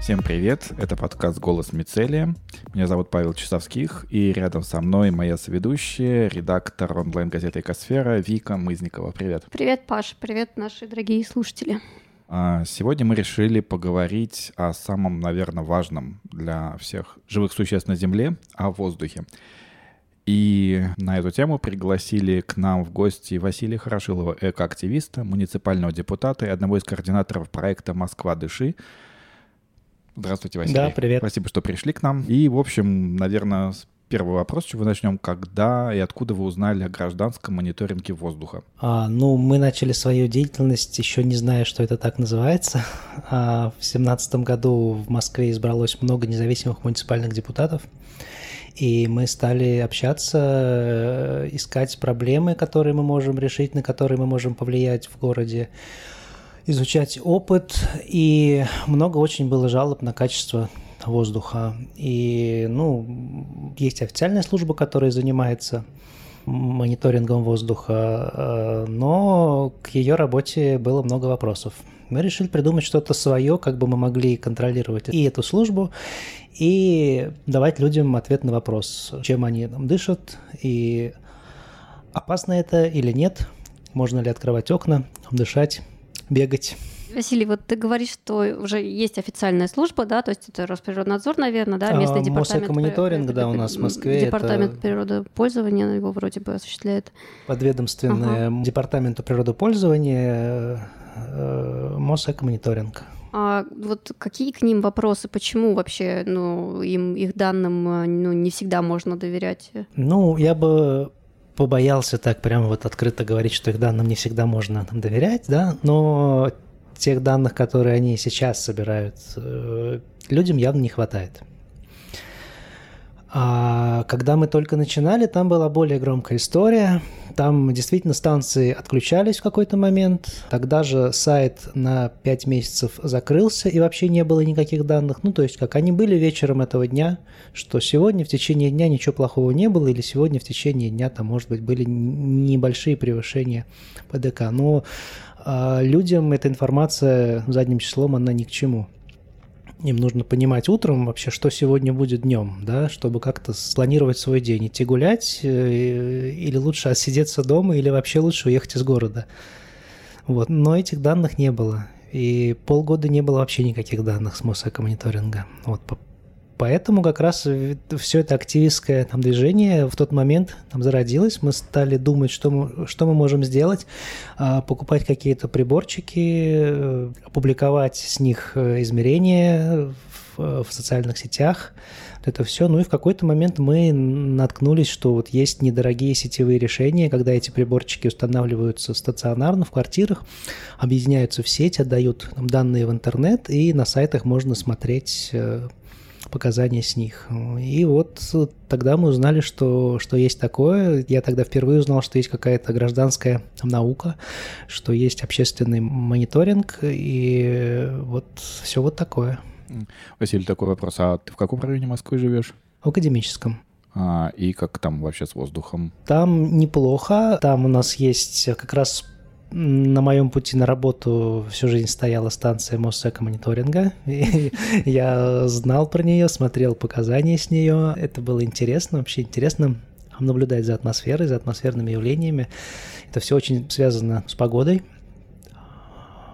Всем привет, это подкаст «Голос Мицелия». Меня зовут Павел Часовских, и рядом со мной моя соведущая, редактор онлайн-газеты «Экосфера» Вика Мызникова. Привет. Привет, Паша, привет, наши дорогие слушатели. А, сегодня мы решили поговорить о самом, наверное, важном для всех живых существ на Земле, о воздухе. И на эту тему пригласили к нам в гости Василия Хорошилова, экоактивиста, муниципального депутата и одного из координаторов проекта «Москва, дыши», Здравствуйте, Василий. Да, привет. Спасибо, что пришли к нам. И, в общем, наверное, первый вопрос, с чего начнем. Когда и откуда вы узнали о гражданском мониторинге воздуха? А, ну, мы начали свою деятельность, еще не зная, что это так называется. А, в семнадцатом году в Москве избралось много независимых муниципальных депутатов. И мы стали общаться, э, искать проблемы, которые мы можем решить, на которые мы можем повлиять в городе изучать опыт, и много очень было жалоб на качество воздуха. И, ну, есть официальная служба, которая занимается мониторингом воздуха, э, но к ее работе было много вопросов. Мы решили придумать что-то свое, как бы мы могли контролировать и эту службу, и давать людям ответ на вопрос, чем они там дышат, и опасно это или нет, можно ли открывать окна, дышать, бегать. Василий, вот ты говоришь, что уже есть официальная служба, да, то есть это Росприроднадзор, наверное, да, местный а, департамент. мониторинг, да, у нас в Москве. Департамент это... природопользования его вроде бы осуществляет. Подведомственный ага. департаменту природопользования э, Мосэкомониторинг. А вот какие к ним вопросы? Почему вообще ну, им, их данным ну, не всегда можно доверять? Ну, я бы побоялся так прямо вот открыто говорить, что их данным не всегда можно доверять, да, но тех данных, которые они сейчас собирают, э, людям явно не хватает. А когда мы только начинали, там была более громкая история. Там действительно станции отключались в какой-то момент. Тогда же сайт на 5 месяцев закрылся и вообще не было никаких данных. Ну, то есть, как они были вечером этого дня, что сегодня в течение дня ничего плохого не было, или сегодня в течение дня там, может быть, были небольшие превышения ПДК. Но а людям эта информация задним числом, она ни к чему им нужно понимать утром вообще, что сегодня будет днем, да, чтобы как-то спланировать свой день, идти гулять, э, или лучше отсидеться дома, или вообще лучше уехать из города. Вот. Но этих данных не было. И полгода не было вообще никаких данных с Мосэкомониторинга. Вот Поэтому как раз все это активистское там, движение в тот момент там, зародилось. Мы стали думать, что мы, что мы можем сделать, а, покупать какие-то приборчики, э, опубликовать с них э, измерения в, в социальных сетях. Это все. Ну и в какой-то момент мы наткнулись, что вот есть недорогие сетевые решения, когда эти приборчики устанавливаются стационарно в квартирах, объединяются в сеть, отдают там, данные в интернет, и на сайтах можно смотреть э, показания с них. И вот тогда мы узнали, что, что есть такое. Я тогда впервые узнал, что есть какая-то гражданская наука, что есть общественный мониторинг, и вот все вот такое. Василий, такой вопрос. А ты в каком районе Москвы живешь? В академическом. А, и как там вообще с воздухом? Там неплохо. Там у нас есть как раз на моем пути на работу всю жизнь стояла станция Моссекомониторинга. Я знал про нее, смотрел показания с нее. Это было интересно, вообще интересно наблюдать за атмосферой, за атмосферными явлениями. Это все очень связано с погодой,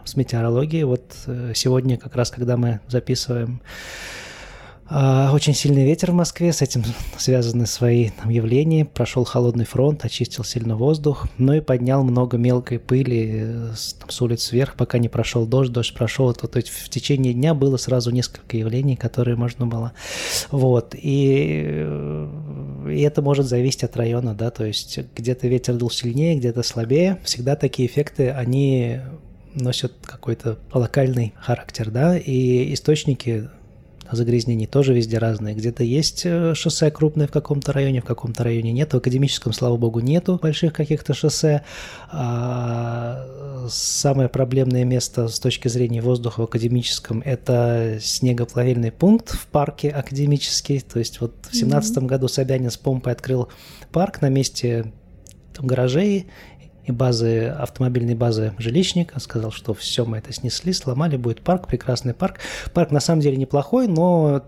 с метеорологией. Вот э, сегодня, как раз когда мы записываем очень сильный ветер в Москве, с этим связаны свои там, явления. Прошел холодный фронт, очистил сильно воздух, но и поднял много мелкой пыли э, с, там, с улиц вверх, пока не прошел дождь. Дождь прошел, то, то есть в течение дня было сразу несколько явлений, которые можно было. Вот. И, э, и это может зависеть от района, да, то есть где-то ветер дул сильнее, где-то слабее. Всегда такие эффекты, они носят какой-то локальный характер, да, и источники загрязнений тоже везде разные. Где-то есть э, шоссе крупное в каком-то районе, в каком-то районе нет. В академическом, слава богу, нету больших каких-то шоссе. А самое проблемное место с точки зрения воздуха в академическом – это снегоплавильный пункт в парке академический. То есть вот в семнадцатом mm-hmm. году Собянин с помпой открыл парк на месте там, гаражей и базы, автомобильной базы жилищника, сказал, что все, мы это снесли, сломали, будет парк, прекрасный парк. Парк на самом деле неплохой, но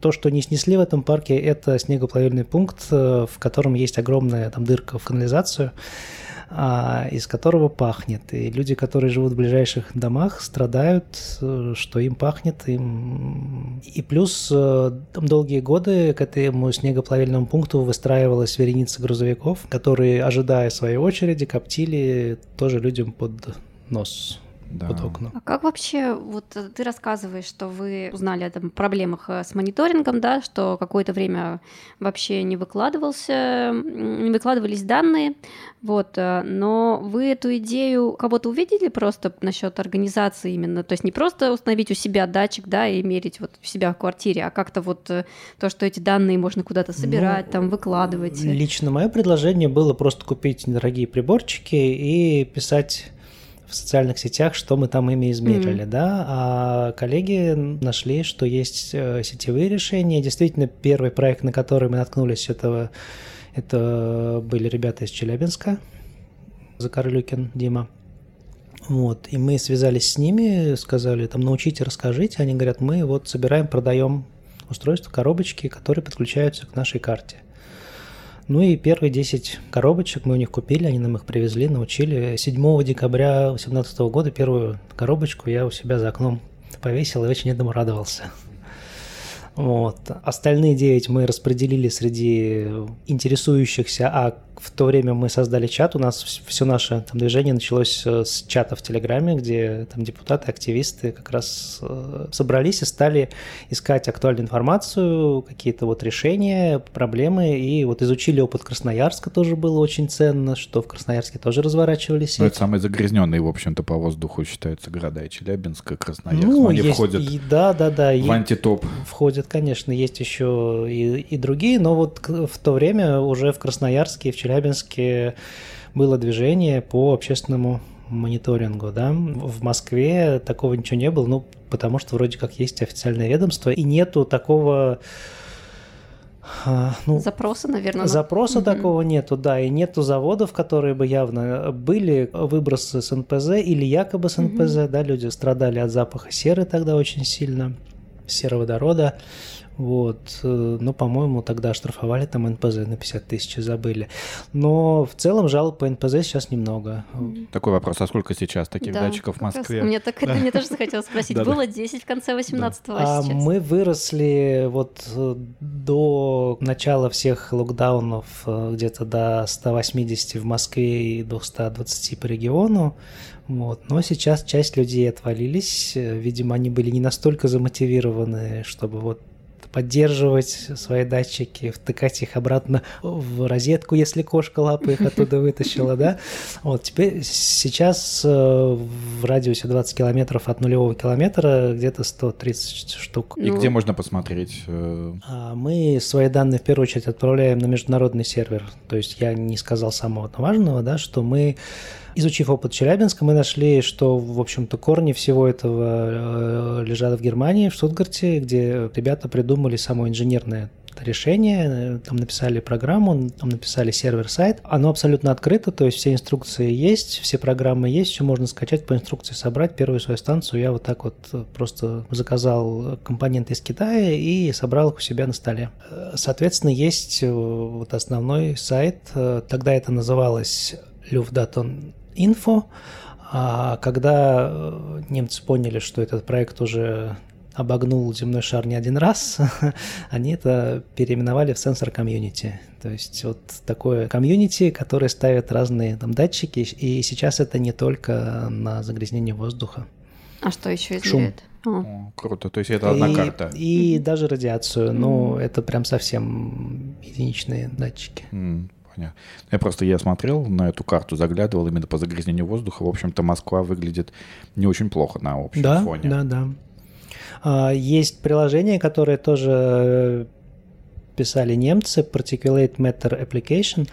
то, что не снесли в этом парке, это снегоплавильный пункт, э, в котором есть огромная там дырка в канализацию, из которого пахнет. И люди, которые живут в ближайших домах, страдают, э, что им пахнет. Им... И плюс э, долгие годы к этому снегоплавильному пункту выстраивалась вереница грузовиков, которые, ожидая своей очереди, коптили тоже людям под нос да. под окна. А как вообще, вот э, ты рассказываешь, что вы узнали о там, проблемах э, с мониторингом, да, что какое-то время вообще не выкладывался, не выкладывались данные, вот, э, но вы эту идею кого-то увидели просто насчет организации именно, то есть не просто установить у себя датчик, да, и мерить вот у себя в квартире, а как-то вот то, что эти данные можно куда-то собирать, ну, там выкладывать. Лично мое предложение было просто купить недорогие приборчики и писать в социальных сетях, что мы там ими измерили, mm-hmm. да, а коллеги нашли, что есть э, сетевые решения. Действительно, первый проект, на который мы наткнулись, этого, это были ребята из Челябинска, Закарлюкин Дима. Вот, и мы связались с ними, сказали, там, научите, расскажите. Они говорят, мы вот собираем, продаем устройства, коробочки, которые подключаются к нашей карте. Ну и первые 10 коробочек мы у них купили, они нам их привезли, научили. 7 декабря 2018 года первую коробочку я у себя за окном повесил и очень этому радовался. Вот. Остальные 9 мы распределили среди интересующихся, а в то время мы создали чат, у нас все наше там, движение началось э, с чата в Телеграме, где там депутаты, активисты как раз э, собрались и стали искать актуальную информацию, какие-то вот решения, проблемы, и вот изучили опыт Красноярска, тоже было очень ценно, что в Красноярске тоже разворачивались. Ну, это самые загрязненные, в общем-то, по воздуху считаются города и Челябинск, и Красноярск. Ну, они есть, входят и, да, да, да, в антитоп. Входят, конечно, есть еще и, и другие, но вот в то время уже в Красноярске и в Челябинске было движение по общественному мониторингу, да. В Москве такого ничего не было, ну, потому что вроде как есть официальное ведомство, и нету такого а, ну, запроса, наверное. Запроса mm-hmm. такого нету, да, и нету заводов, которые бы явно были выбросы с НПЗ или якобы с НПЗ, mm-hmm. да, люди страдали от запаха серы тогда очень сильно, сероводорода. Вот, э, ну, по-моему, тогда штрафовали там НПЗ на 50 тысяч, забыли. Но в целом жалоб по НПЗ сейчас немного. Такой вопрос, а сколько сейчас таких да, датчиков в Москве? Мне, так, да. мне тоже захотелось спросить. Было 10 в конце 18-го, а, а сейчас? Мы выросли вот э, до начала всех локдаунов э, где-то до 180 в Москве и 220 по региону. Вот. Но сейчас часть людей отвалились. Видимо, они были не настолько замотивированы, чтобы вот поддерживать свои датчики, втыкать их обратно в розетку, если кошка лапы их оттуда вытащила, да. Вот теперь сейчас э, в радиусе 20 километров от нулевого километра где-то 130 штук. И ну, где можно посмотреть? Э? А, мы свои данные в первую очередь отправляем на международный сервер. То есть я не сказал самого важного, да, что мы Изучив опыт Челябинска, мы нашли, что, в общем-то, корни всего этого э, лежат в Германии, в Штутгарте, где ребята придумали само инженерное решение, там написали программу, там написали сервер-сайт. Оно абсолютно открыто, то есть все инструкции есть, все программы есть, все можно скачать по инструкции, собрать. Первую свою станцию я вот так вот просто заказал компоненты из Китая и собрал их у себя на столе. Соответственно, есть вот основной сайт, тогда это называлось Luftdaton инфо. А когда э, немцы поняли, что этот проект уже обогнул земной шар не один раз, они это переименовали в сенсор комьюнити. То есть вот такое комьюнити, которое ставит разные там датчики, и сейчас это не только на загрязнение воздуха. А что еще измеряет? Шум. О, круто, то есть это одна и, карта. И mm-hmm. даже радиацию, но mm-hmm. это прям совсем единичные датчики. Mm понятно. Я просто я смотрел на эту карту, заглядывал именно по загрязнению воздуха. В общем-то, Москва выглядит не очень плохо на общем да, фоне. Да, да, да. Есть приложение, которое тоже э, писали немцы, Particulate Matter Application,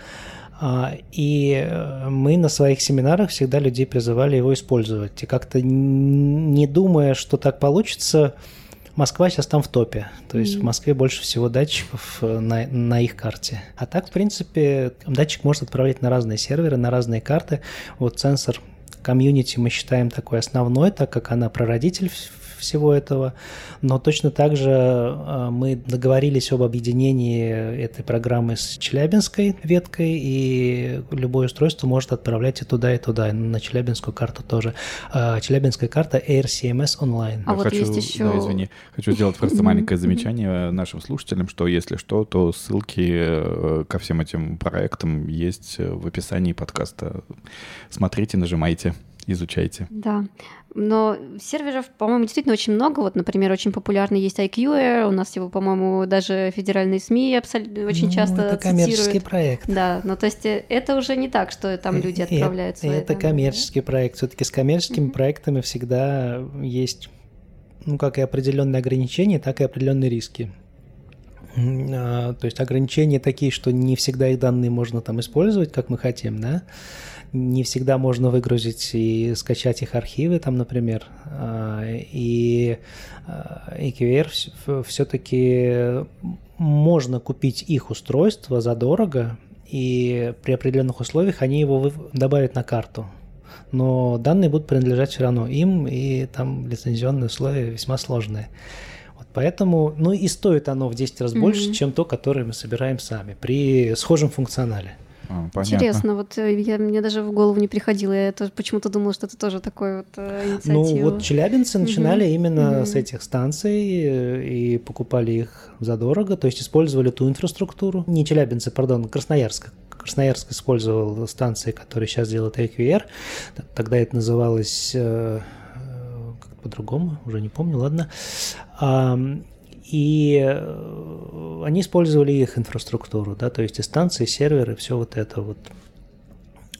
а, и э, мы на своих семинарах всегда людей призывали его использовать. И как-то не думая, что так получится, Москва сейчас там в топе. То есть mm-hmm. в Москве больше всего датчиков э, на, на их карте. А так, в принципе, датчик может отправлять на разные серверы, на разные карты. Вот сенсор комьюнити мы считаем такой основной, так как она прародитель всего этого, но точно так же э, мы договорились об объединении этой программы с Челябинской веткой, и любое устройство может отправлять и туда, и туда, и на Челябинскую карту тоже. Э, Челябинская карта AirCMS Online. А вот хочу, есть еще... Да, извини, хочу сделать просто маленькое замечание нашим слушателям, что если что, то ссылки э, ко всем этим проектам есть в описании подкаста. Смотрите, нажимайте изучайте. Да, но серверов, по-моему, действительно очень много. Вот, например, очень популярный есть IQR, у нас его, по-моему, даже федеральные СМИ абсолютно очень ну, часто это коммерческий проект. Да, но то есть э, это уже не так, что там люди э, отправляют свои Это коммерческий да? проект. Все-таки с коммерческими mm-hmm. проектами всегда есть, ну, как и определенные ограничения, так и определенные риски. А, то есть ограничения такие, что не всегда их данные можно там использовать, как мы хотим, да, не всегда можно выгрузить и скачать их архивы там, например. А, и EQR а, все-таки можно купить их устройство задорого, и при определенных условиях они его добавят на карту. Но данные будут принадлежать все равно им, и там лицензионные условия весьма сложные. Вот поэтому, ну и стоит оно в 10 раз mm-hmm. больше, чем то, которое мы собираем сами при схожем функционале. А, Интересно, вот э, я, мне даже в голову не приходило. Я это почему-то думала, что это тоже такой вот э, инициатива. Ну вот челябинцы начинали угу. именно угу. с этих станций э, и покупали их задорого, то есть использовали ту инфраструктуру. Не челябинцы, пардон, Красноярск. Красноярск использовал станции, которые сейчас делают AQR. Тогда это называлось как по-другому, уже не помню, ладно. И э, они использовали их инфраструктуру, да, то есть и станции, и серверы, все вот это вот.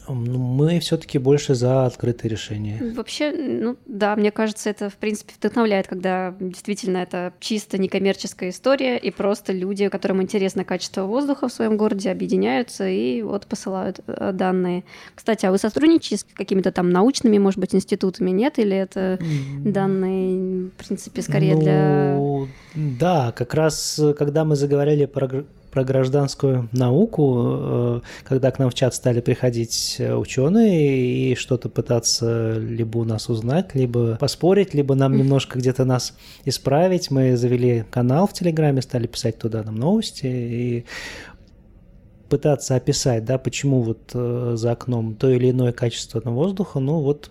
Ну, мы все-таки больше за открытые решения. Вообще, ну да, мне кажется, это в принципе вдохновляет, когда действительно это чисто некоммерческая история, и просто люди, которым интересно качество воздуха в своем городе, объединяются и вот посылают э, данные. Кстати, а вы сотрудничаете с какими-то там научными, может быть, институтами, нет? Или это данные, в принципе, скорее ну, для... Да, как раз когда мы заговорили про про гражданскую науку, э, когда к нам в чат стали приходить э, ученые и что-то пытаться либо у нас узнать, либо поспорить, либо нам немножко где-то нас исправить. Мы завели канал в Телеграме, стали писать туда нам новости, и пытаться описать, да, почему вот э, за окном то или иное качество на воздуха, ну вот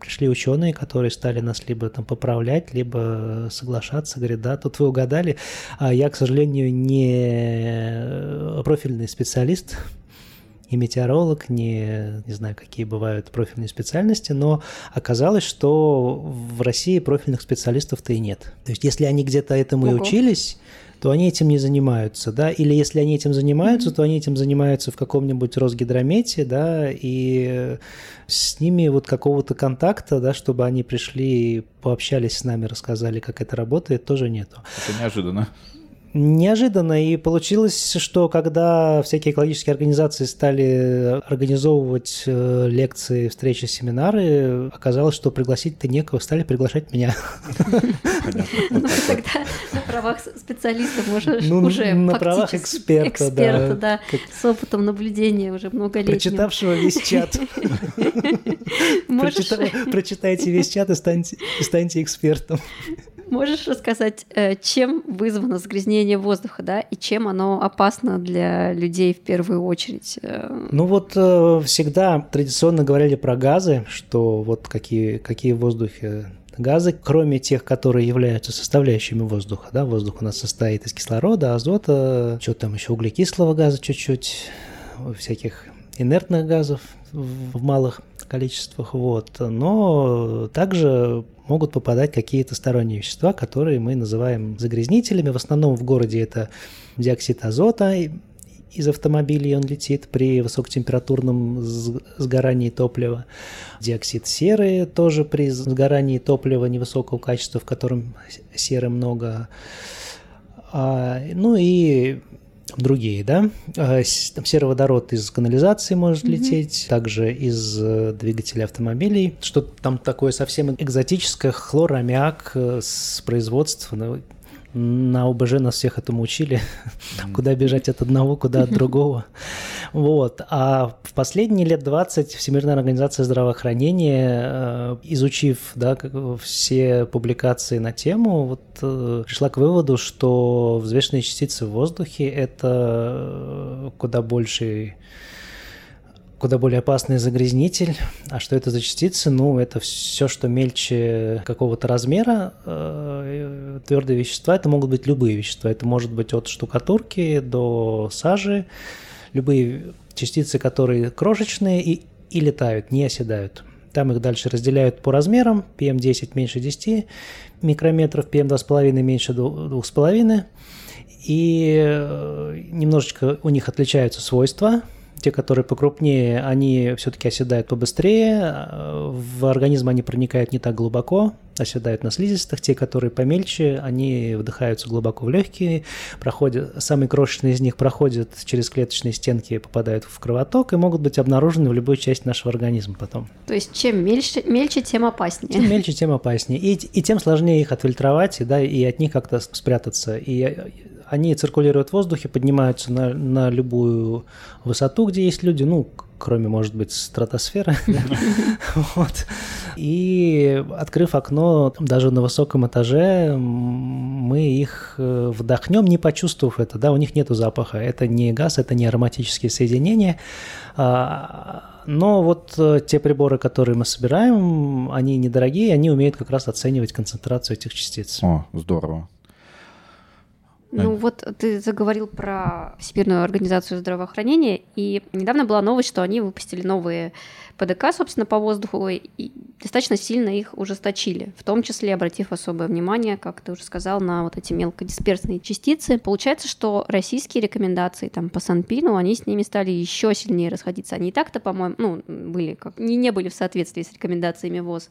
пришли ученые, которые стали нас либо там поправлять, либо соглашаться, говорят, да, тут вы угадали, а я, к сожалению, не профильный специалист, и метеоролог, не, не знаю, какие бывают профильные специальности, но оказалось, что в России профильных специалистов-то и нет. То есть если они где-то этому Ого. и учились, то они этим не занимаются, да, или если они этим занимаются, то они этим занимаются в каком-нибудь Росгидромете, да, и с ними вот какого-то контакта, да, чтобы они пришли пообщались с нами, рассказали, как это работает, тоже нету. Это неожиданно неожиданно. И получилось, что когда всякие экологические организации стали организовывать э, лекции, встречи, семинары, оказалось, что пригласить-то некого, стали приглашать меня. Ну, тогда на правах специалиста можешь ну, уже на правах эксперта, эксперта, да, с опытом наблюдения уже многолетним. Прочитавшего весь чат. Прочитайте весь чат и станьте экспертом. Можешь рассказать, э, чем вызвано загрязнение воздуха, да, и чем оно опасно для людей в первую очередь? Э? Ну вот э, всегда традиционно говорили про газы, что вот какие, какие в воздухе газы, кроме тех, которые являются составляющими воздуха. Да? Воздух у нас состоит из кислорода, азота, что там еще, углекислого газа чуть-чуть, всяких инертных газов в малых количествах. Вот. Но также могут попадать какие-то сторонние вещества, которые мы называем загрязнителями. В основном в городе это диоксид азота из автомобилей, он летит при высокотемпературном сгорании топлива. Диоксид серы тоже при сгорании топлива невысокого качества, в котором серы много. А, ну и другие, да. А, там сероводород из канализации может mm-hmm. лететь, также из э, двигателя автомобилей. Что там такое совсем экзотическое, хлораммиак э, с производства, ну, на ОБЖ нас всех этому учили, куда бежать от одного, куда от другого. Вот. А в последние лет 20 Всемирная организация здравоохранения, э, изучив да, все публикации на тему, вот, э, пришла к выводу, что взвешенные частицы в воздухе – это куда больший куда более опасный загрязнитель. А что это за частицы? Ну, это все, что мельче какого-то размера э, твердые вещества. Это могут быть любые вещества. Это может быть от штукатурки до сажи. Любые частицы, которые крошечные и, и летают, не оседают. Там их дальше разделяют по размерам. PM10 меньше 10 микрометров, PM2,5 меньше 2,5. И э, немножечко у них отличаются свойства – те, которые покрупнее, они все-таки оседают побыстрее, в организм они проникают не так глубоко, оседают на слизистых. Те, которые помельче, они вдыхаются глубоко в легкие, проходят, самые крошечные из них проходят через клеточные стенки, попадают в кровоток и могут быть обнаружены в любой части нашего организма потом. То есть чем мельче, мельче тем опаснее. Тем мельче, тем опаснее. И, и тем сложнее их отфильтровать, и, да, и от них как-то спрятаться. И они циркулируют в воздухе, поднимаются на, на любую высоту, где есть люди, ну, кроме, может быть, стратосферы. И открыв окно, даже на высоком этаже, мы их э, вдохнем, не почувствовав это, да, у них нет запаха. Это не газ, это не ароматические соединения. А, но вот э, те приборы, которые мы собираем, они недорогие, они умеют как раз оценивать концентрацию этих частиц. О, здорово. Ну вот ты заговорил про Всемирную организацию здравоохранения, и недавно была новость, что они выпустили новые ПДК, собственно, по воздуху, и достаточно сильно их ужесточили, в том числе обратив особое внимание, как ты уже сказал, на вот эти мелкодисперсные частицы. Получается, что российские рекомендации там по Санпину, они с ними стали еще сильнее расходиться. Они и так-то, по-моему, ну, были как не, не были в соответствии с рекомендациями ВОЗ.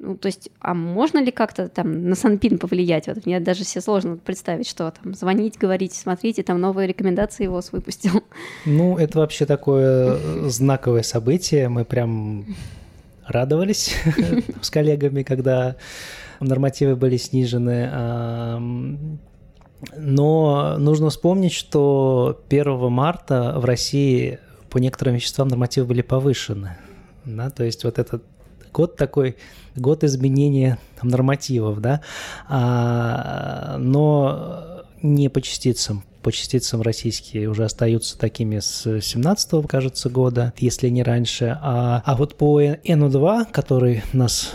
Ну, то есть, а можно ли как-то там на Санпин повлиять? Вот мне даже все сложно представить, что там звонить, говорить, смотрите, там новые рекомендации его выпустил. Ну, это вообще такое э, знаковое событие. Мы прям радовались с коллегами, когда нормативы были снижены. Но нужно вспомнить, что 1 марта в России по некоторым веществам нормативы были повышены. Да, то есть вот этот год такой, год изменения нормативов, да, а, но не по частицам. По частицам российские уже остаются такими с 17 кажется, года, если не раньше. А, а вот по НУ-2, который нас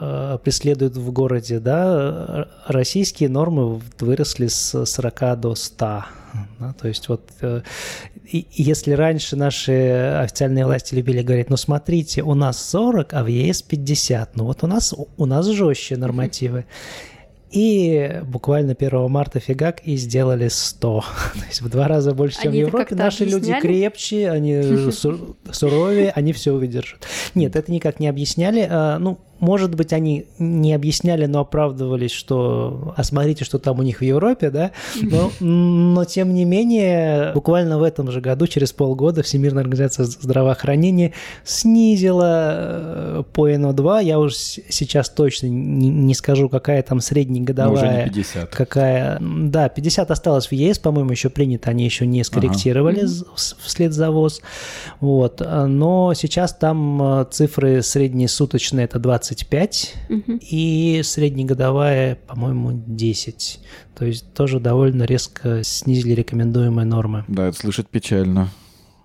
э, преследуют в городе, да, российские нормы выросли с 40 до 100 да, то есть вот э, и, если раньше наши официальные власти любили говорить, ну смотрите, у нас 40, а в ЕС 50, ну вот у нас, у нас жестче нормативы. И буквально 1 марта фигак и сделали 100. То есть в два раза больше, чем они в Европе. Наши объясняли? люди крепче, они суровее, они все выдержат. Нет, это никак не объясняли. А, ну, может быть, они не объясняли, но оправдывались, что «а смотрите, что там у них в Европе», да? Но, но тем не менее, буквально в этом же году, через полгода, Всемирная организация здравоохранения снизила э, по НО2. Я уже сейчас точно не, не скажу, какая там среднегодовая. Но уже не 50. Какая... Да, 50 осталось в ЕС, по-моему, еще принято, они еще не скорректировали ага. вслед за ВОЗ. Вот. Но сейчас там э, цифры среднесуточные, это 20 25 угу. и среднегодовая, по-моему, 10. То есть тоже довольно резко снизили рекомендуемые нормы. Да, это слышать печально.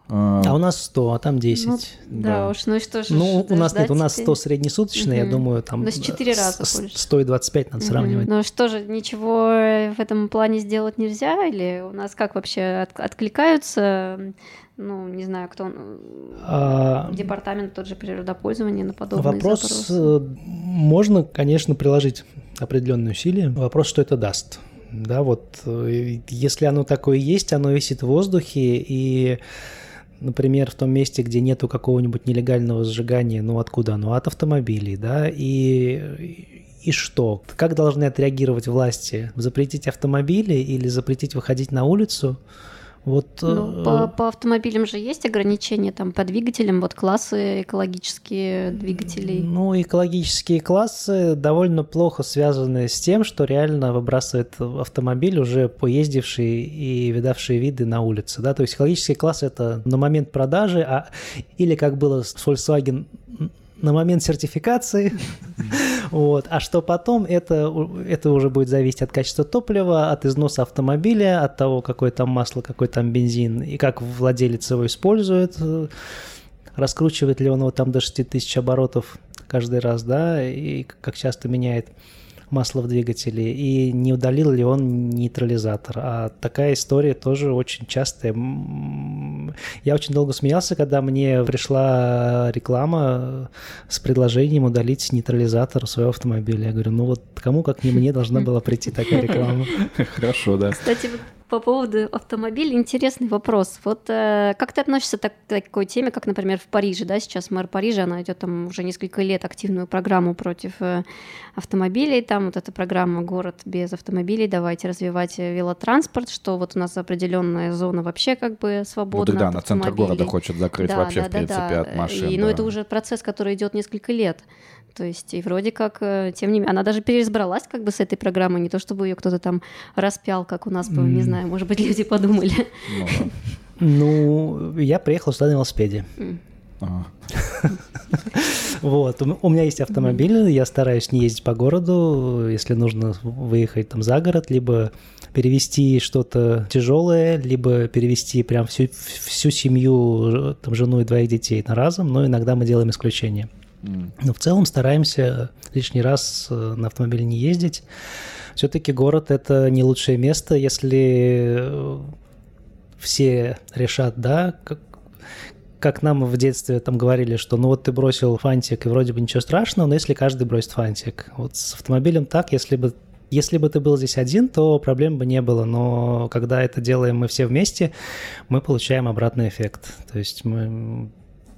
А, а у нас 100, а там 10. Ну, да, да уж, ну и что же Ну, у нас нет, у нас 100 среднесуточные, угу. я думаю, там... То есть 4 раза с, больше. 100 и 25 надо угу. сравнивать. Ну что же, ничего в этом плане сделать нельзя? Или у нас как вообще от, откликаются ну, не знаю, кто, а, департамент тот же природопользования на подобные Вопрос запросы. Э, можно, конечно, приложить определенные усилия. Вопрос, что это даст. Да, вот э, если оно такое есть, оно висит в воздухе, и например, в том месте, где нету какого-нибудь нелегального сжигания, ну откуда оно? От автомобилей, да, и и что? Как должны отреагировать власти? Запретить автомобили или запретить выходить на улицу? Вот, ну, э, по, по автомобилям же есть ограничения там по двигателям, вот классы экологические двигателей. Ну, экологические классы довольно плохо связаны с тем, что реально выбрасывает автомобиль уже поездивший и видавшие виды на улице, да, то есть экологический класс это на момент продажи, а или как было с Volkswagen на момент сертификации. Вот. А что потом, это, это уже будет зависеть от качества топлива, от износа автомобиля, от того, какое там масло, какой там бензин, и как владелец его использует, раскручивает ли он его там до 6 тысяч оборотов каждый раз, да, и как часто меняет масло в двигателе и не удалил ли он нейтрализатор. А такая история тоже очень частая. Я очень долго смеялся, когда мне пришла реклама с предложением удалить нейтрализатор своего автомобиля. Я говорю, ну вот кому как не мне должна была прийти такая реклама. Хорошо, да. Кстати, по поводу автомобилей интересный вопрос. Вот э, как ты относишься так, к такой теме, как, например, в Париже, да, сейчас мэр Парижа, она идет там уже несколько лет активную программу против э, автомобилей, там вот эта программа «Город без автомобилей», давайте развивать велотранспорт, что вот у нас определенная зона вообще как бы свободна Вот да, на центр города хочет закрыть да, вообще, да, в принципе, да, от машин. И, да. Ну, это уже процесс, который идет несколько лет. То есть, и вроде как, э, тем не менее, она даже переизбралась как бы с этой программой, не то чтобы ее кто-то там распял, как у нас, mm. не знаю, может быть, люди подумали. Ну, ну я приехал сюда на велосипеде. Mm. Вот, у меня есть автомобиль, я стараюсь не ездить по городу, если нужно выехать там за город, либо перевести что-то тяжелое, либо перевести прям всю, всю семью, там, жену и двоих детей на разом, но иногда мы делаем исключение. Но в целом стараемся лишний раз э, на автомобиле не ездить. Все-таки город это не лучшее место, если э, все решат, да, как, как нам в детстве там говорили, что ну вот ты бросил фантик, и вроде бы ничего страшного, но если каждый бросит фантик. Вот с автомобилем так, если бы если бы ты был здесь один, то проблем бы не было, но когда это делаем мы все вместе, мы получаем обратный эффект. То есть мы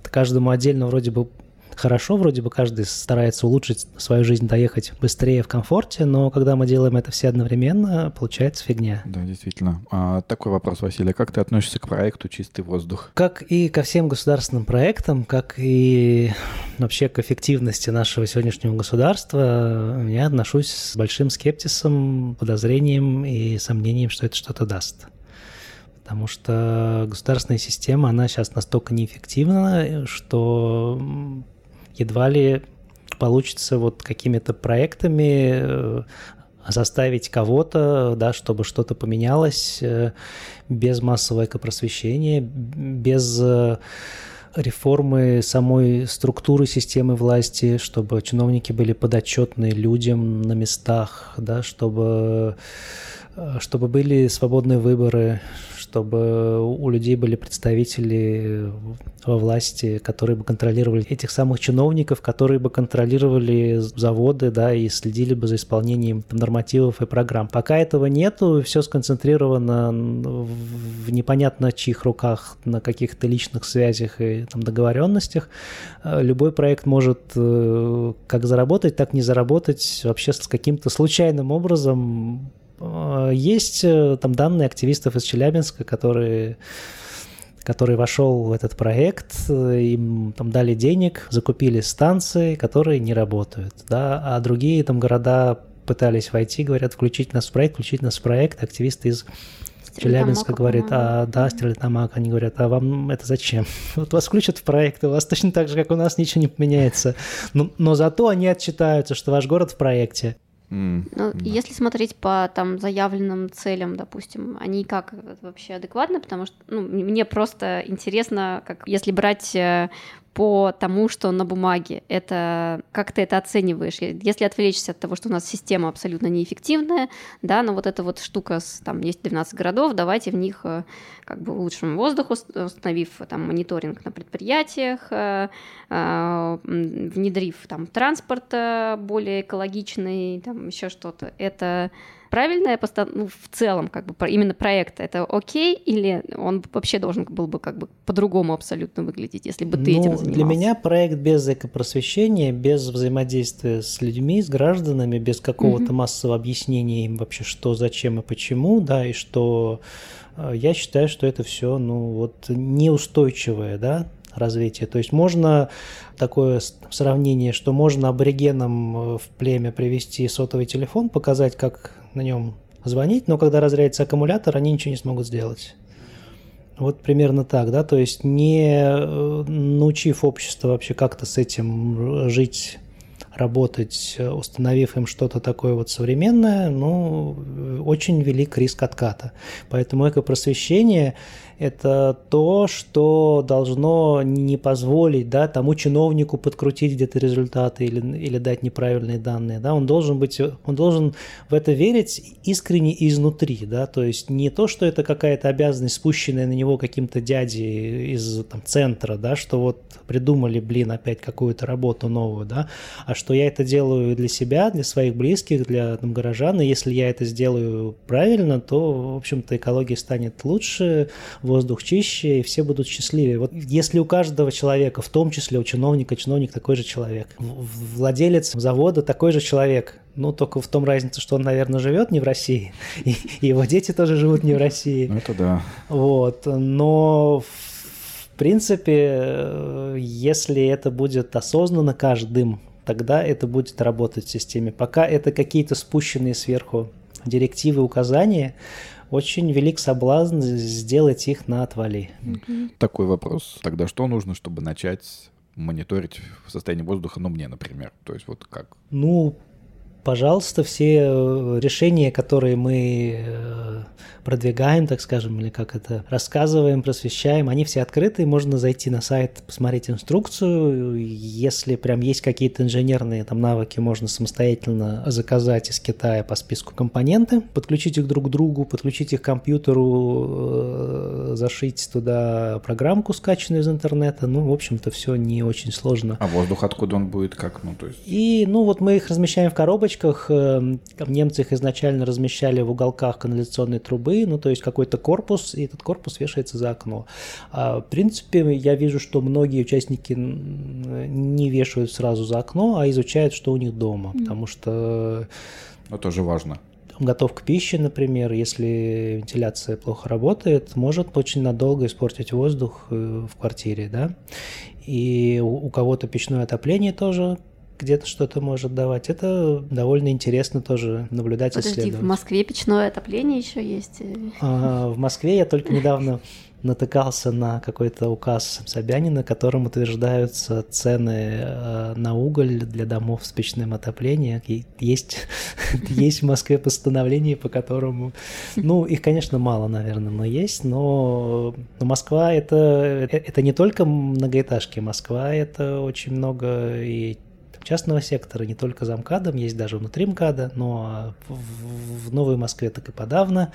каждому отдельно вроде бы хорошо, вроде бы каждый старается улучшить свою жизнь, доехать быстрее в комфорте, но когда мы делаем это все одновременно, получается фигня. Да, действительно. А, такой вопрос, Василий. Как ты относишься к проекту «Чистый воздух»? Как и ко всем государственным проектам, как и вообще к эффективности нашего сегодняшнего государства, я отношусь с большим скептисом, подозрением и сомнением, что это что-то даст потому что государственная система, она сейчас настолько неэффективна, что едва ли получится вот какими-то проектами э, заставить кого-то, да, чтобы что-то поменялось э, без массового экопросвещения, без э, реформы самой структуры системы власти, чтобы чиновники были подотчетны людям на местах, да, чтобы, чтобы были свободные выборы, чтобы у людей были представители во власти, которые бы контролировали этих самых чиновников, которые бы контролировали заводы, да, и следили бы за исполнением там, нормативов и программ. Пока этого нету, все сконцентрировано в непонятно чьих руках, на каких-то личных связях и там, договоренностях. Любой проект может э, как заработать, так не заработать вообще с каким-то случайным образом есть э, там данные активистов из Челябинска, которые который вошел в этот проект, э, им там дали денег, закупили станции, которые не работают, да, а другие там города пытались войти, говорят, включить нас в проект, включить нас в проект, активисты из Челябинска говорят, а, да, Стерлитамак, они говорят, а вам это зачем? Вот вас включат в проект, у вас точно так же, как у нас, ничего не поменяется. Но, но зато они отчитаются, что ваш город в проекте. Mm, ну, да. Если смотреть по там заявленным целям, допустим, они как вообще адекватны, потому что ну, мне просто интересно, как если брать э, по тому, что на бумаге. Это как ты это оцениваешь? Если отвлечься от того, что у нас система абсолютно неэффективная, да, но вот эта вот штука, с, там есть 12 городов, давайте в них э, как бы улучшим воздух, установив там мониторинг на предприятиях, э, э, внедрив там транспорт более экологичный, там еще что-то. Это правильная постан... ну, в целом как бы именно проект это окей или он вообще должен был бы как бы по-другому абсолютно выглядеть, если бы ты ну, этим занимался? Для меня проект без экопросвещения, без взаимодействия с людьми, с гражданами, без какого-то угу. массового объяснения им вообще что, зачем и почему, да, и что э, я считаю, что это все, ну вот неустойчивое, да, развитие. То есть можно такое сравнение, что можно аборигенам э, в племя привести сотовый телефон, показать, как на нем звонить, но когда разрядится аккумулятор, они ничего не смогут сделать. Вот примерно так, да, то есть не э, научив общество вообще как-то с этим жить, работать, установив им что-то такое вот современное, ну, очень велик риск отката. Поэтому экопросвещение – это то, что должно не позволить да, тому чиновнику подкрутить где-то результаты или, или дать неправильные данные. Да. Он, должен быть, он должен в это верить искренне изнутри. Да. То есть не то, что это какая-то обязанность, спущенная на него каким-то дядей из там, центра, да, что вот придумали, блин, опять какую-то работу новую, да, а что я это делаю для себя, для своих близких, для там, горожан, и если я это сделаю правильно, то, в общем-то, экология станет лучше, воздух чище, и все будут счастливее. Вот если у каждого человека, в том числе у чиновника, чиновник такой же человек, владелец завода такой же человек, ну, только в том разница, что он, наверное, живет не в России, и, его дети тоже живут не в России. Это да. Вот, но в принципе, если это будет осознанно каждым, тогда это будет работать в системе. Пока это какие-то спущенные сверху директивы, указания, очень велик соблазн сделать их на отвали. Такой вопрос. Тогда что нужно, чтобы начать мониторить состояние воздуха, ну, мне, например? То есть вот как? Ну, пожалуйста, все э, решения, которые мы э, продвигаем, так скажем, или как это, рассказываем, просвещаем, они все открыты, можно зайти на сайт, посмотреть инструкцию, если прям есть какие-то инженерные там навыки, можно самостоятельно заказать из Китая по списку компоненты, подключить их друг к другу, подключить их к компьютеру, э, зашить туда программку, скачанную из интернета, ну, в общем-то, все не очень сложно. А воздух откуда он будет, как, ну, то есть? И, ну, вот мы их размещаем в коробочках, э, немцы их изначально размещали в уголках канализационной трубы, ну то есть какой-то корпус, и этот корпус вешается за окно. А, в принципе, я вижу, что многие участники не вешают сразу за окно, а изучают, что у них дома, mm. потому что... Это тоже важно. Готовка пищи, например, если вентиляция плохо работает, может очень надолго испортить воздух э, в квартире, да. И у кого-то печное отопление тоже где-то что-то может давать. Это довольно интересно тоже наблюдать Подожди, исследовать. в Москве печное отопление еще есть? А, в Москве я только недавно натыкался на какой-то указ Собянина, которым утверждаются цены э, на уголь для домов с печным отоплением. Есть, есть в Москве постановление, по которому... Ну, их, конечно, мало, наверное, но есть, но, но Москва это, это не только многоэтажки, Москва это очень много и частного сектора, не только за МКАДом, есть даже внутри МКАДа, но в, Новой Москве так и подавно.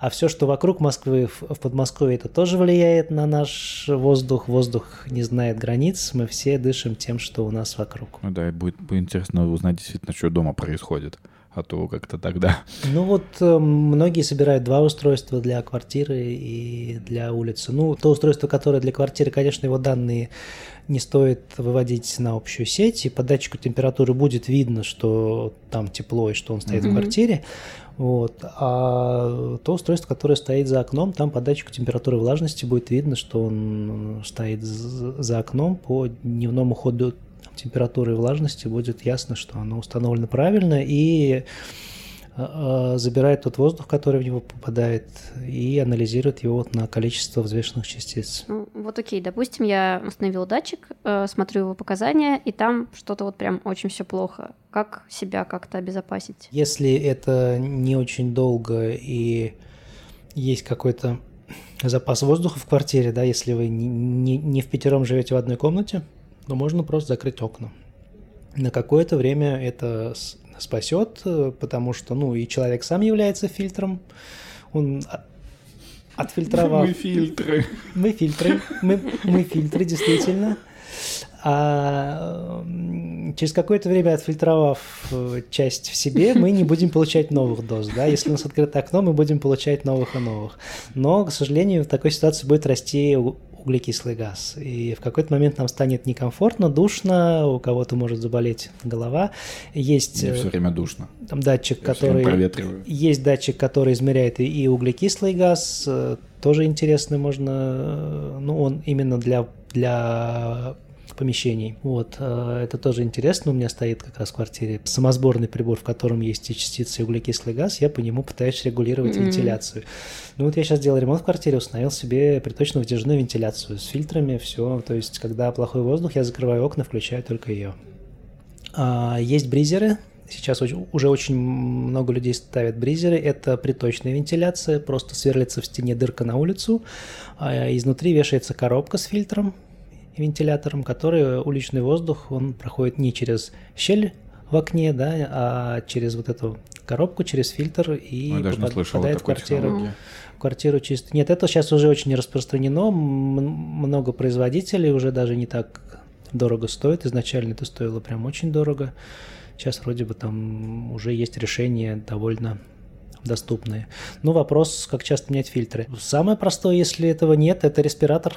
А все, что вокруг Москвы, в, Подмосковье, это тоже влияет на наш воздух. Воздух не знает границ, мы все дышим тем, что у нас вокруг. Ну да, будет, будет интересно узнать действительно, что дома происходит а то как-то тогда. Ну вот э, многие собирают два устройства для квартиры и для улицы. Ну, то устройство, которое для квартиры, конечно, его данные не стоит выводить на общую сеть, и по датчику температуры будет видно, что там тепло и что он стоит mm-hmm. в квартире. Вот. А то устройство, которое стоит за окном, там по датчику температуры и влажности будет видно, что он стоит за окном по дневному ходу температуры и влажности будет ясно, что оно установлено правильно и а, а, забирает тот воздух, который в него попадает, и анализирует его вот на количество взвешенных частиц. Ну, вот окей, допустим, я установил датчик, э, смотрю его показания, и там что-то вот прям очень все плохо. Как себя как-то обезопасить? Если это не очень долго и есть какой-то запас воздуха в квартире, да, если вы не, не, не в пятером живете в одной комнате, то можно просто закрыть окна. На какое-то время это спасет, э, потому что, ну, и человек сам является фильтром, он отфильтровал. Мы фильтры. Мы фильтры, мы, мы фильтры, действительно. А через какое-то время, отфильтровав э, часть в себе, мы не будем получать новых доз. Да? Если у нас открыто окно, мы будем получать новых и новых. Но, к сожалению, в такой ситуации будет расти углекислый газ. И в какой-то момент нам станет некомфортно, душно, у кого-то может заболеть голова. Есть Мне все время душно. Там датчик, Я который есть датчик, который измеряет и углекислый газ. Э, тоже интересный, можно, э, ну он именно для для помещений. Вот, э, это тоже интересно. У меня стоит как раз в квартире самосборный прибор, в котором есть и частицы и углекислый газ. Я по нему пытаюсь регулировать mm-hmm. вентиляцию. Ну вот я сейчас делал ремонт в квартире, установил себе приточно-вытяжную вентиляцию с фильтрами, все. То есть, когда плохой воздух, я закрываю окна, включаю только ее. А, есть бризеры, Сейчас уже очень много людей ставят бризеры. Это приточная вентиляция, просто сверлится в стене дырка на улицу, а изнутри вешается коробка с фильтром, вентилятором, который уличный воздух, он проходит не через щель в окне, да, а через вот эту коробку, через фильтр и Ой, попад, попадает в квартиру. В квартиру чисто. Нет, это сейчас уже очень распространено. Много производителей уже даже не так дорого стоит. Изначально это стоило прям очень дорого. Сейчас вроде бы там уже есть решения довольно доступные. Ну, вопрос, как часто менять фильтры. Самое простое, если этого нет, это респиратор.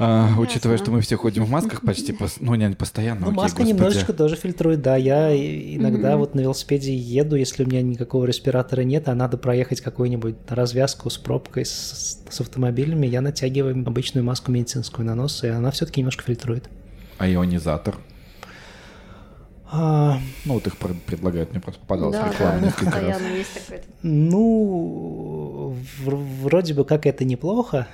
А, учитывая, что мы все ходим в масках почти, ну не постоянно. Ну, маска господи. немножечко тоже фильтрует, да. Я иногда вот на велосипеде еду, если у меня никакого респиратора нет, а надо проехать какую-нибудь развязку с пробкой, с, с автомобилями, я натягиваю обычную маску медицинскую на нос, и она все-таки немножко фильтрует. А ионизатор? А... Ну, вот их предлагают, мне просто попадалось да, реклама да, несколько раз. Есть такое. Ну, вроде бы как это неплохо,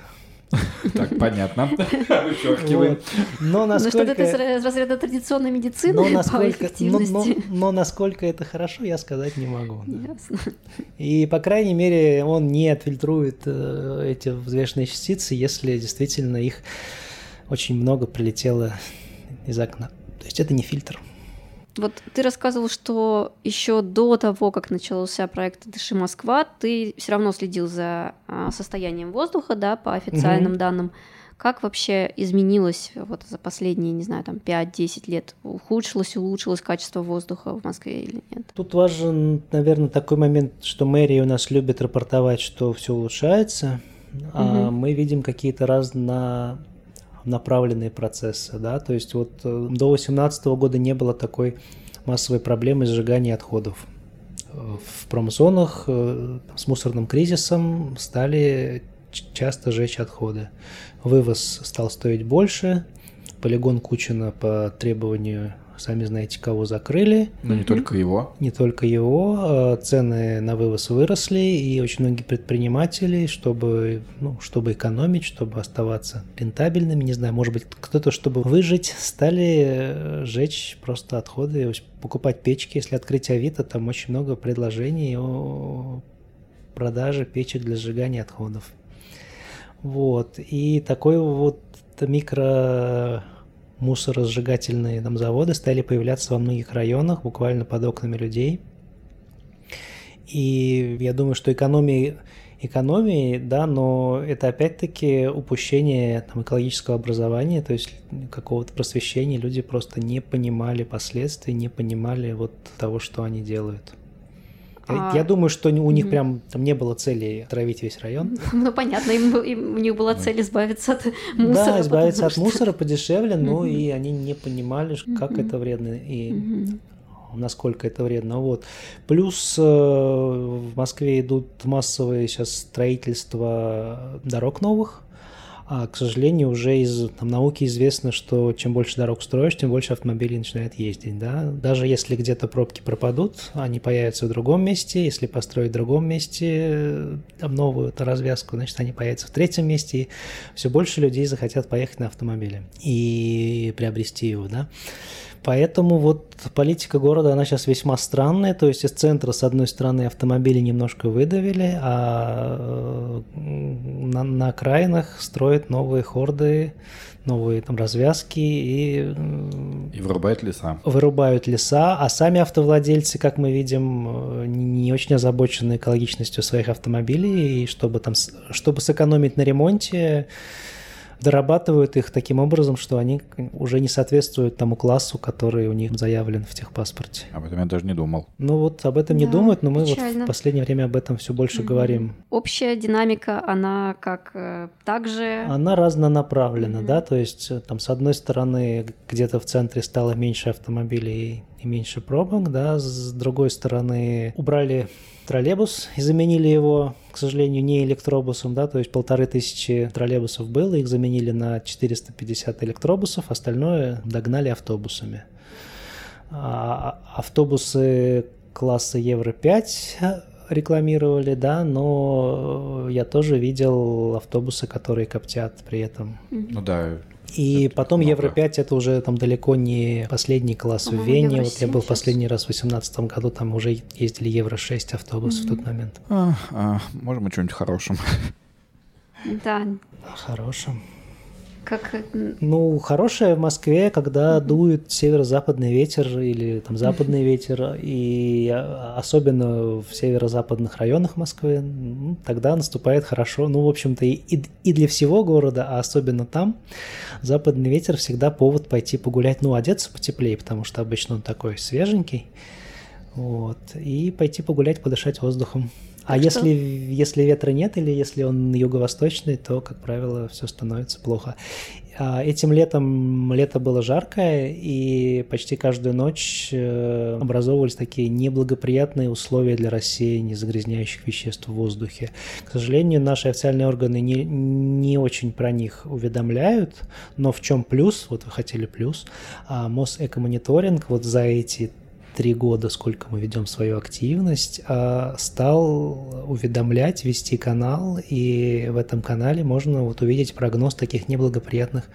так, понятно. Вычеркиваем. Но насколько... Ну, что это из разряда традиционной медицины но насколько... но, но, но насколько это хорошо, я сказать не могу. И, по крайней мере, он не отфильтрует э, эти взвешенные частицы, если действительно их очень много прилетело из окна. То есть это не фильтр. Вот ты рассказывал, что еще до того, как начался проект «Дыши Москва», ты все равно следил за а, состоянием воздуха, да, по официальным угу. данным. Как вообще изменилось вот за последние, не знаю, там 5-10 лет? Ухудшилось, улучшилось качество воздуха в Москве или нет? Тут важен, наверное, такой момент, что мэрия у нас любит рапортовать, что все улучшается, угу. а мы видим какие-то разно направленные процессы, да, то есть вот э, до 2018 года не было такой массовой проблемы сжигания отходов. В промзонах э, с мусорным кризисом стали часто жечь отходы. Вывоз стал стоить больше, полигон Кучина по требованию сами знаете, кого закрыли. Но не только его. Не только его. А цены на вывоз выросли, и очень многие предприниматели, чтобы, ну, чтобы экономить, чтобы оставаться рентабельными, не знаю, может быть, кто-то, чтобы выжить, стали э, жечь просто отходы, покупать печки. Если открыть Авито, там очень много предложений о продаже печек для сжигания отходов. Вот. И такой вот микро мусоросжигательные там, заводы стали появляться во многих районах, буквально под окнами людей. И я думаю, что экономии, экономии, да, но это опять-таки упущение там, экологического образования, то есть какого-то просвещения. Люди просто не понимали последствий, не понимали вот того, что они делают. А... Я думаю, что у них mm-hmm. прям там не было цели травить весь район. Ну, понятно, им, им, у них была цель избавиться от мусора. Да, избавиться от что... мусора подешевле, но и они не понимали, как mm-hmm. это вредно и mm-hmm. насколько это вредно. Вот. Плюс э, в Москве идут массовые сейчас строительства дорог новых. А, к сожалению, уже из там, науки известно, что чем больше дорог строишь, тем больше автомобилей начинает ездить. Да? Даже если где-то пробки пропадут, они появятся в другом месте. Если построить в другом месте там, новую развязку, значит, они появятся в третьем месте. И все больше людей захотят поехать на автомобиле и приобрести его. Да? Поэтому вот политика города, она сейчас весьма странная. То есть из центра, с одной стороны, автомобили немножко выдавили, а на, на окраинах строят новые хорды, новые там развязки и... И вырубают леса. Вырубают леса, а сами автовладельцы, как мы видим, не очень озабочены экологичностью своих автомобилей, и чтобы там, чтобы сэкономить на ремонте, дорабатывают их таким образом, что они уже не соответствуют тому классу, который у них заявлен в техпаспорте. Об этом я даже не думал. Ну вот об этом не Да, думают, но мы вот печально. в последнее время об этом все больше Мгм. говорим. Общая динамика, она как э, также... Она разнонаправлена, Мгм. да, то есть э, там с одной стороны где-то в центре стало меньше автомобилей и меньше пробок, да, с другой стороны убрали троллейбус и заменили его, к сожалению, не электробусом, да, то есть полторы тысячи троллейбусов было, их заменили на 450 электробусов, остальное догнали автобусами. А, автобусы класса Евро-5 рекламировали, да, но я тоже видел автобусы, которые коптят при этом. Ну да, И Это потом много. Евро-5 это уже там далеко не последний класс в Вене. Евро Вот я 7 был щас. последний раз в 2018 году, там уже ездили Евро-6 автобусы в тот момент. А, а, можем о чем-нибудь хорошем. Да, Хорошим. Как... Ну, хорошее в Москве, когда дует северо-западный ветер или там западный ветер, и а, особенно в северо-западных районах Москвы, м, тогда наступает хорошо. Ну, в общем-то, и- и для всего города, а особенно там, западный ветер всегда повод пойти погулять, ну, одеться потеплее, потому что обычно он такой свеженький, вот, и пойти погулять, подышать воздухом. А что- если, если ветра нет или если он юго-восточный, то, как правило, все становится плохо. А Этим летом лето было жаркое, и почти каждую ночь э, образовывались такие неблагоприятные условия для рассеяния загрязняющих веществ в воздухе. К сожалению, наши официальные органы не, не очень про них уведомляют, но в чем плюс, вот вы хотели плюс, а Мосэкомониторинг вот за эти три года, сколько мы ведем свою активность, а, стал уведомлять, вести канал, и в этом канале можно вот увидеть прогноз таких неблагоприятных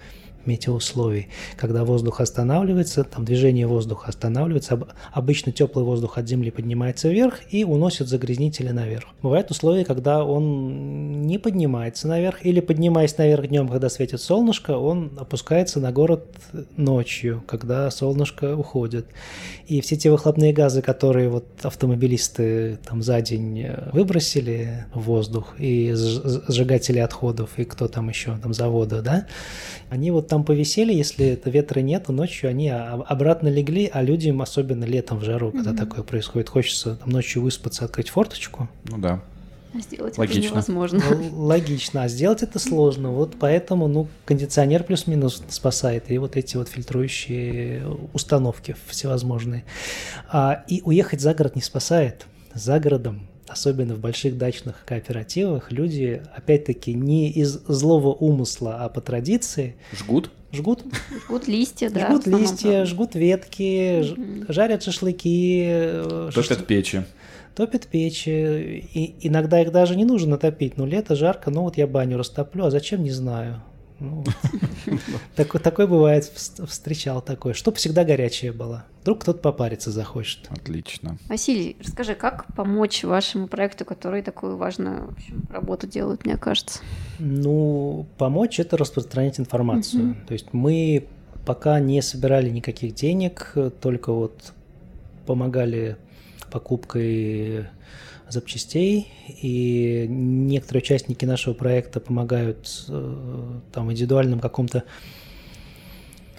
метеоусловий. Когда воздух останавливается, там движение воздуха останавливается, об- обычно теплый воздух от Земли поднимается вверх и уносит загрязнители наверх. Бывают условия, когда он не поднимается наверх, или поднимаясь наверх днем, когда светит солнышко, он опускается на город ночью, когда солнышко уходит. И все те выхлопные газы, которые вот автомобилисты там за день э, выбросили в воздух, и сж- сжигатели отходов, и кто там еще, там завода, да, они вот там повисели, если это ветра нет, то ночью они а- обратно легли, а людям, особенно летом в жару, когда такое происходит, хочется там ночью выспаться, открыть форточку. Ну да. Сделать Логично. это невозможно. Ну, Логично, а сделать это сложно. Вот поэтому, ну, кондиционер плюс-минус спасает, и вот эти вот фильтрующие установки всевозможные. А, и уехать за город не спасает. За городом, особенно в больших дачных кооперативах, люди, опять-таки, не из злого умысла, а по традиции, Жгут? жгут Жгут листья, да. жгут листья, жгут ветки, жарят шашлыки, э, Топят шаш- печи. топят печи. И иногда их даже не нужно топить. Ну, лето жарко, ну вот я баню растоплю, а зачем, не знаю. Ну, такой, такой бывает, вс- встречал такое. Чтоб всегда горячее было. Вдруг кто-то попариться захочет. Отлично. Василий, расскажи, как помочь вашему проекту, который такую важную общем, работу делает, мне кажется? Ну, помочь это распространять информацию. То есть мы пока не собирали никаких денег, только вот помогали покупкой запчастей, и некоторые участники нашего проекта помогают э, там в индивидуальном каком-то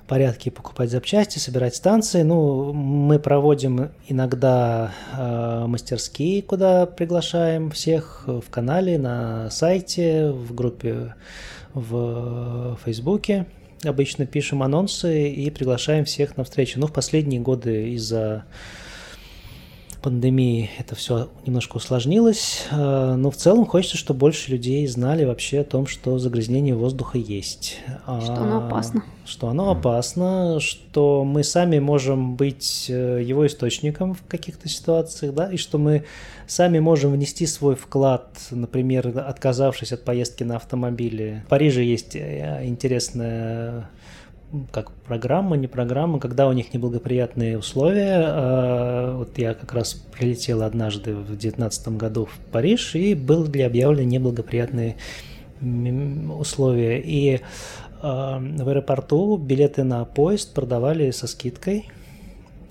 порядке покупать запчасти, собирать станции. Ну, мы проводим иногда э, мастерские, куда приглашаем всех в канале, на сайте, в группе в Фейсбуке. Обычно пишем анонсы и приглашаем всех на встречу. Но в последние годы из-за пандемии это все немножко усложнилось, э, но в целом хочется, чтобы больше людей знали вообще о том, что загрязнение воздуха есть. Что оно А, опасно. Что оно опасно, что мы сами можем быть э, его источником в каких-то ситуациях, да, и что мы сами можем внести свой вклад, например, отказавшись от поездки на автомобиле. В Париже есть э, интересная как программа, не программа, когда у них неблагоприятные условия. А, Вот я как раз прилетел однажды в 2019 году в Париж, и были объявлены неблагоприятные условия. И а, в аэропорту билеты на поезд продавали со скидкой,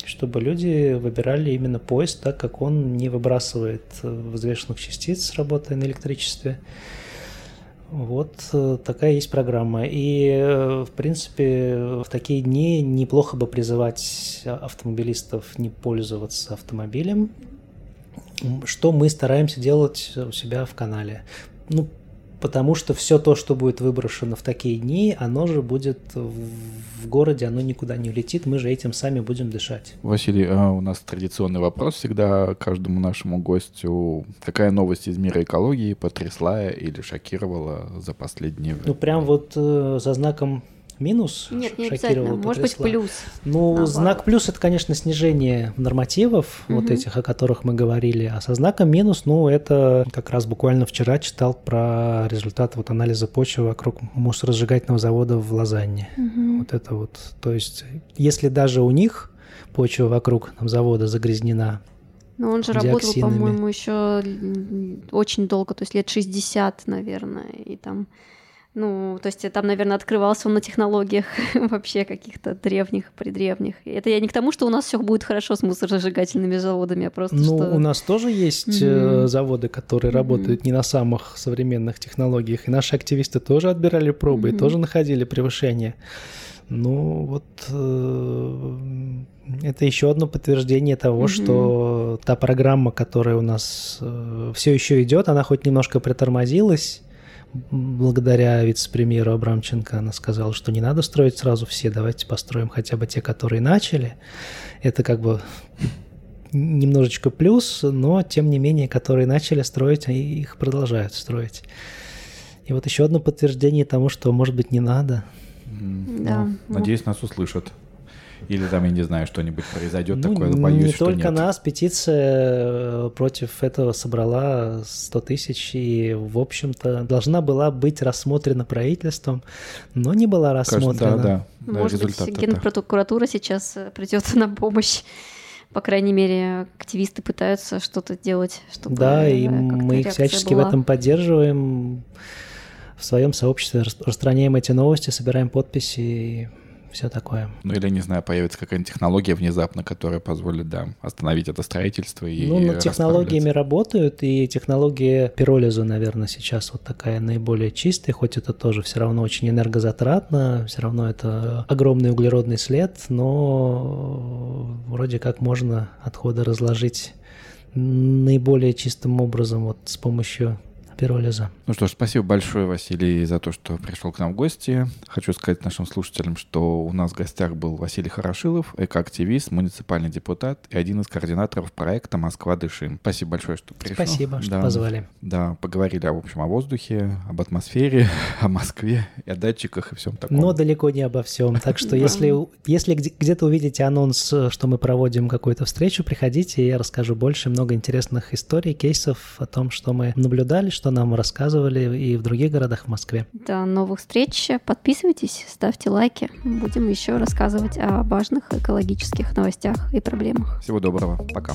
чтобы люди выбирали именно поезд, так как он не выбрасывает э, взвешенных частиц, работая на электричестве. Вот э, такая есть программа. И, э, в принципе, в такие дни неплохо бы призывать автомобилистов не пользоваться автомобилем, что мы стараемся делать у себя в канале. Ну, потому что все то, что будет выброшено в такие дни, оно же будет в городе, оно никуда не улетит, мы же этим сами будем дышать. Василий, а у нас традиционный вопрос всегда каждому нашему гостю. Какая новость из мира экологии потрясла или шокировала за последние время? Ну, прям вот э, за знаком минус Нет, не обязательно. Может быть, плюс. Ну, наоборот. знак плюс это, конечно, снижение нормативов, угу. вот этих, о которых мы говорили. А со знаком минус, ну, это как раз буквально вчера читал про результаты вот анализа почвы вокруг мусоросжигательного завода в Лозанне. Угу. Вот это вот. То есть, если даже у них почва вокруг там, завода загрязнена, но он же работал, по-моему, еще очень долго, то есть лет 60, наверное, и там ну, то есть там, наверное, открывался он на технологиях вообще каких-то древних, предревних. Это я не к тому, что у нас все будет хорошо с мусоросжигательными заводами, а просто Ну, что... у нас тоже есть mm-hmm. заводы, которые mm-hmm. работают не на самых современных технологиях, и наши активисты тоже отбирали пробы mm-hmm. и тоже находили превышение. Ну, вот э, это еще одно подтверждение того, mm-hmm. что та программа, которая у нас э, все еще идет, она хоть немножко притормозилась, благодаря вице-премьеру Абрамченко она сказала, что не надо строить сразу все, давайте построим хотя бы те, которые начали. Это как бы немножечко плюс, но тем не менее, которые начали строить, их продолжают строить. И вот еще одно подтверждение тому, что, может быть, не надо. Да. Ну, надеюсь, нас услышат. Или там, я не знаю, что-нибудь произойдет ну, такое, боюсь, Не что только нет. нас, петиция э, против этого собрала 100 тысяч, и, в общем-то, должна была быть рассмотрена правительством, но не была рассмотрена. Кажется, да, да, Может да, быть, Генпрокуратура сейчас э, придет на помощь по крайней мере, активисты пытаются что-то делать, чтобы Да, и мы их всячески была. в этом поддерживаем. В своем сообществе распространяем эти новости, собираем подписи все такое. Ну или, не знаю, появится какая-нибудь технология внезапно, которая позволит, да, остановить это строительство и Ну, над технологиями работают, и технология пиролиза, наверное, сейчас вот такая наиболее чистая, хоть это тоже все равно очень энергозатратно, все равно это огромный углеродный след, но вроде как можно отходы разложить наиболее чистым образом вот с помощью пиролиза. Ну что ж, спасибо большое, Василий, за то, что пришел к нам в гости. Хочу сказать нашим слушателям, что у нас в гостях был Василий Хорошилов, экоактивист, муниципальный депутат и один из координаторов проекта «Москва дышим». Спасибо большое, что пришел. Спасибо, что да, позвали. Да, поговорили, в общем, о воздухе, об атмосфере, о Москве, и о датчиках и всем таком. Но далеко не обо всем. Так что если, если где-то увидите анонс, что мы проводим какую-то встречу, приходите, я расскажу больше, много интересных историй, кейсов о том, что мы наблюдали, что нам рассказывали и в других городах в Москве. До новых встреч. Подписывайтесь, ставьте лайки. Будем еще рассказывать о важных экологических новостях и проблемах. Всего доброго. Пока.